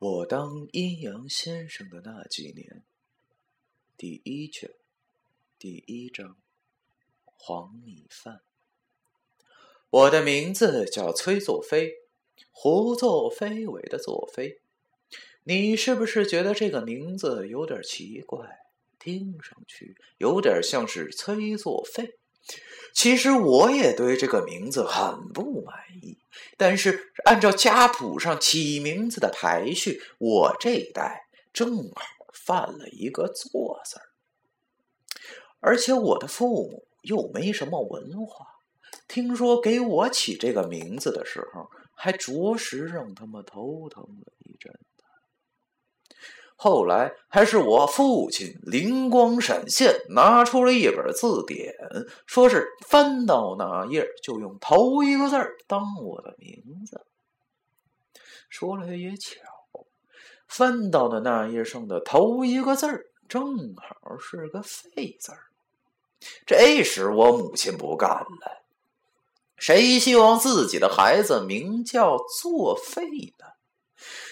我当阴阳先生的那几年，第一卷，第一章，黄米饭。我的名字叫崔作飞，胡作非为的作飞。你是不是觉得这个名字有点奇怪？听上去有点像是崔作废。其实我也对这个名字很不满意，但是按照家谱上起名字的排序，我这一代正好犯了一个“错”字儿。而且我的父母又没什么文化，听说给我起这个名字的时候，还着实让他们头疼了。后来还是我父亲灵光闪现，拿出了一本字典，说是翻到哪页就用头一个字当我的名字。说来也巧，翻到的那页上的头一个字正好是个“废”字这时我母亲不干了，谁希望自己的孩子名叫作废呢？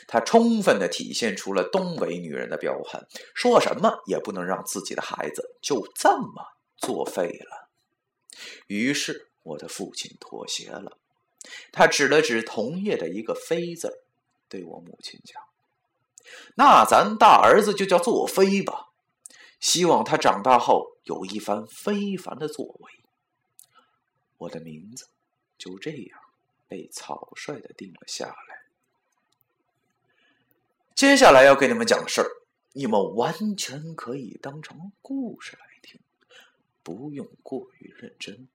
他充分的体现出了东北女人的彪悍，说什么也不能让自己的孩子就这么作废了。于是，我的父亲妥协了，他指了指同页的一个“飞”字，对我母亲讲：“那咱大儿子就叫作飞吧，希望他长大后有一番非凡的作为。”我的名字就这样被草率的定了下来。接下来要给你们讲的事儿，你们完全可以当成故事来听，不用过于认真。